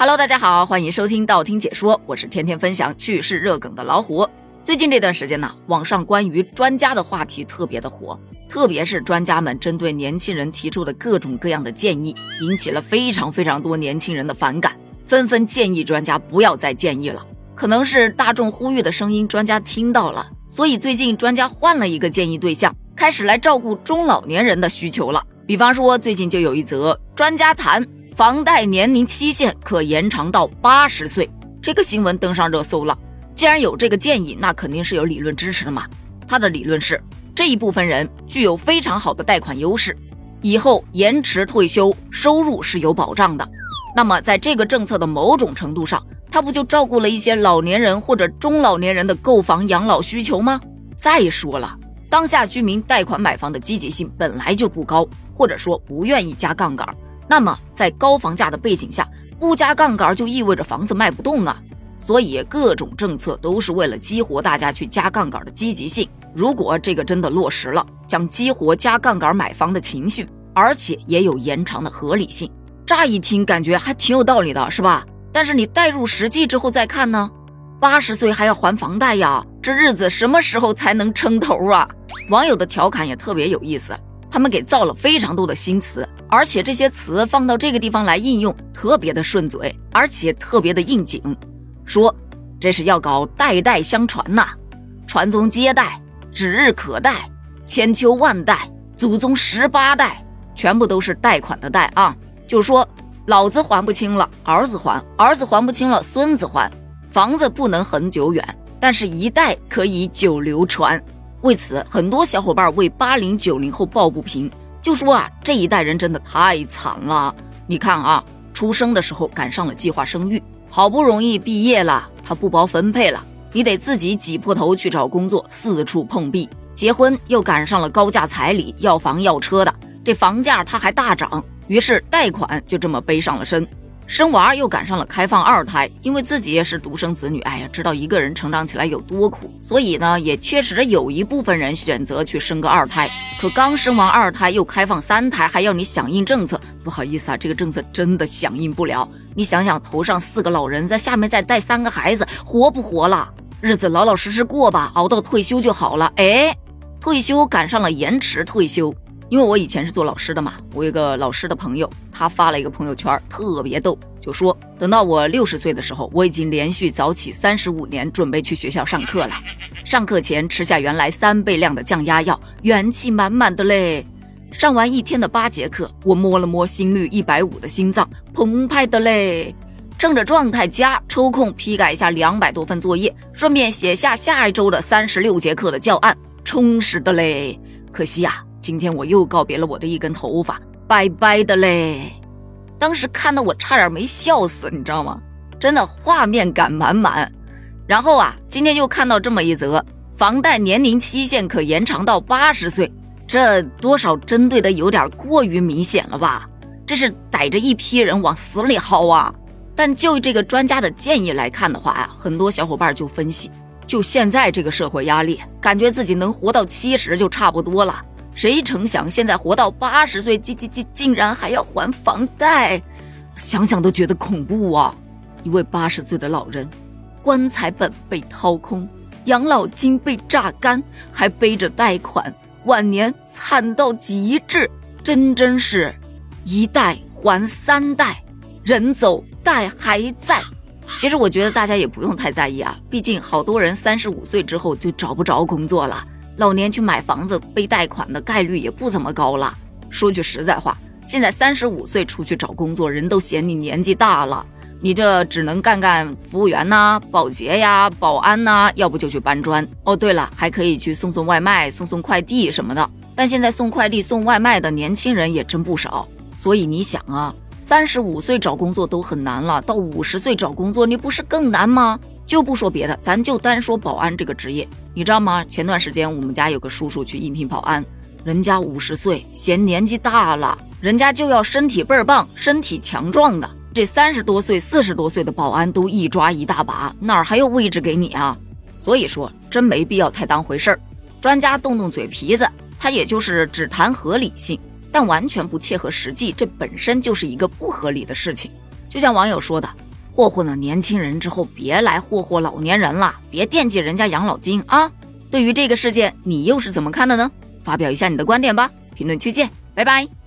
Hello，大家好，欢迎收听道听解说，我是天天分享趣事热梗的老虎。最近这段时间呢，网上关于专家的话题特别的火，特别是专家们针对年轻人提出的各种各样的建议，引起了非常非常多年轻人的反感，纷纷建议专家不要再建议了。可能是大众呼吁的声音，专家听到了，所以最近专家换了一个建议对象，开始来照顾中老年人的需求了。比方说，最近就有一则专家谈。房贷年龄期限可延长到八十岁，这个新闻登上热搜了。既然有这个建议，那肯定是有理论支持的嘛。他的理论是，这一部分人具有非常好的贷款优势，以后延迟退休收入是有保障的。那么，在这个政策的某种程度上，他不就照顾了一些老年人或者中老年人的购房养老需求吗？再说了，当下居民贷款买房的积极性本来就不高，或者说不愿意加杠杆。那么，在高房价的背景下，不加杠杆就意味着房子卖不动啊。所以，各种政策都是为了激活大家去加杠杆的积极性。如果这个真的落实了，将激活加杠杆买房的情绪，而且也有延长的合理性。乍一听感觉还挺有道理的，是吧？但是你带入实际之后再看呢，八十岁还要还房贷呀，这日子什么时候才能撑头啊？网友的调侃也特别有意思。他们给造了非常多的新词，而且这些词放到这个地方来应用，特别的顺嘴，而且特别的应景。说这是要搞代代相传呐，传宗接代，指日可待，千秋万代，祖宗十八代，全部都是贷款的贷啊。就说老子还不清了，儿子还；儿子还不清了，孙子还。房子不能恒久远，但是一代可以久流传。为此，很多小伙伴为八零九零后抱不平，就说啊，这一代人真的太惨了。你看啊，出生的时候赶上了计划生育，好不容易毕业了，他不包分配了，你得自己挤破头去找工作，四处碰壁。结婚又赶上了高价彩礼，要房要车的，这房价它还大涨，于是贷款就这么背上了身。生娃又赶上了开放二胎，因为自己也是独生子女，哎呀，知道一个人成长起来有多苦，所以呢，也确实有一部分人选择去生个二胎。可刚生完二胎又开放三胎，还要你响应政策，不好意思啊，这个政策真的响应不了。你想想，头上四个老人，在下面再带三个孩子，活不活了？日子老老实实过吧，熬到退休就好了。哎，退休赶上了延迟退休。因为我以前是做老师的嘛，我有个老师的朋友，他发了一个朋友圈，特别逗，就说等到我六十岁的时候，我已经连续早起三十五年，准备去学校上课了。上课前吃下原来三倍量的降压药，元气满满的嘞。上完一天的八节课，我摸了摸心率一百五的心脏，澎湃的嘞。趁着状态佳，抽空批改一下两百多份作业，顺便写下下一周的三十六节课的教案，充实的嘞。可惜呀。今天我又告别了我的一根头发，拜拜的嘞！当时看的我差点没笑死，你知道吗？真的画面感满满。然后啊，今天又看到这么一则，房贷年龄期限可延长到八十岁，这多少针对的有点过于明显了吧？这是逮着一批人往死里薅啊！但就这个专家的建议来看的话呀，很多小伙伴就分析，就现在这个社会压力，感觉自己能活到七十就差不多了。谁成想，现在活到八十岁，竟竟竟竟然还要还房贷，想想都觉得恐怖啊！一位八十岁的老人，棺材本被掏空，养老金被榨干，还背着贷款，晚年惨到极致，真真是一代还三代，人走贷还在。其实我觉得大家也不用太在意啊，毕竟好多人三十五岁之后就找不着工作了。老年去买房子背贷款的概率也不怎么高了。说句实在话，现在三十五岁出去找工作，人都嫌你年纪大了，你这只能干干服务员呐、保洁呀、保安呐，要不就去搬砖。哦，对了，还可以去送送外卖、送送快递什么的。但现在送快递、送外卖的年轻人也真不少，所以你想啊，三十五岁找工作都很难了，到五十岁找工作，你不是更难吗？就不说别的，咱就单说保安这个职业，你知道吗？前段时间我们家有个叔叔去应聘保安，人家五十岁，嫌年纪大了，人家就要身体倍儿棒、身体强壮的。这三十多岁、四十多岁的保安都一抓一大把，哪儿还有位置给你啊？所以说，真没必要太当回事儿。专家动动嘴皮子，他也就是只谈合理性，但完全不切合实际，这本身就是一个不合理的事情。就像网友说的。霍霍了年轻人之后，别来霍霍老年人了，别惦记人家养老金啊！对于这个事件，你又是怎么看的呢？发表一下你的观点吧，评论区见，拜拜。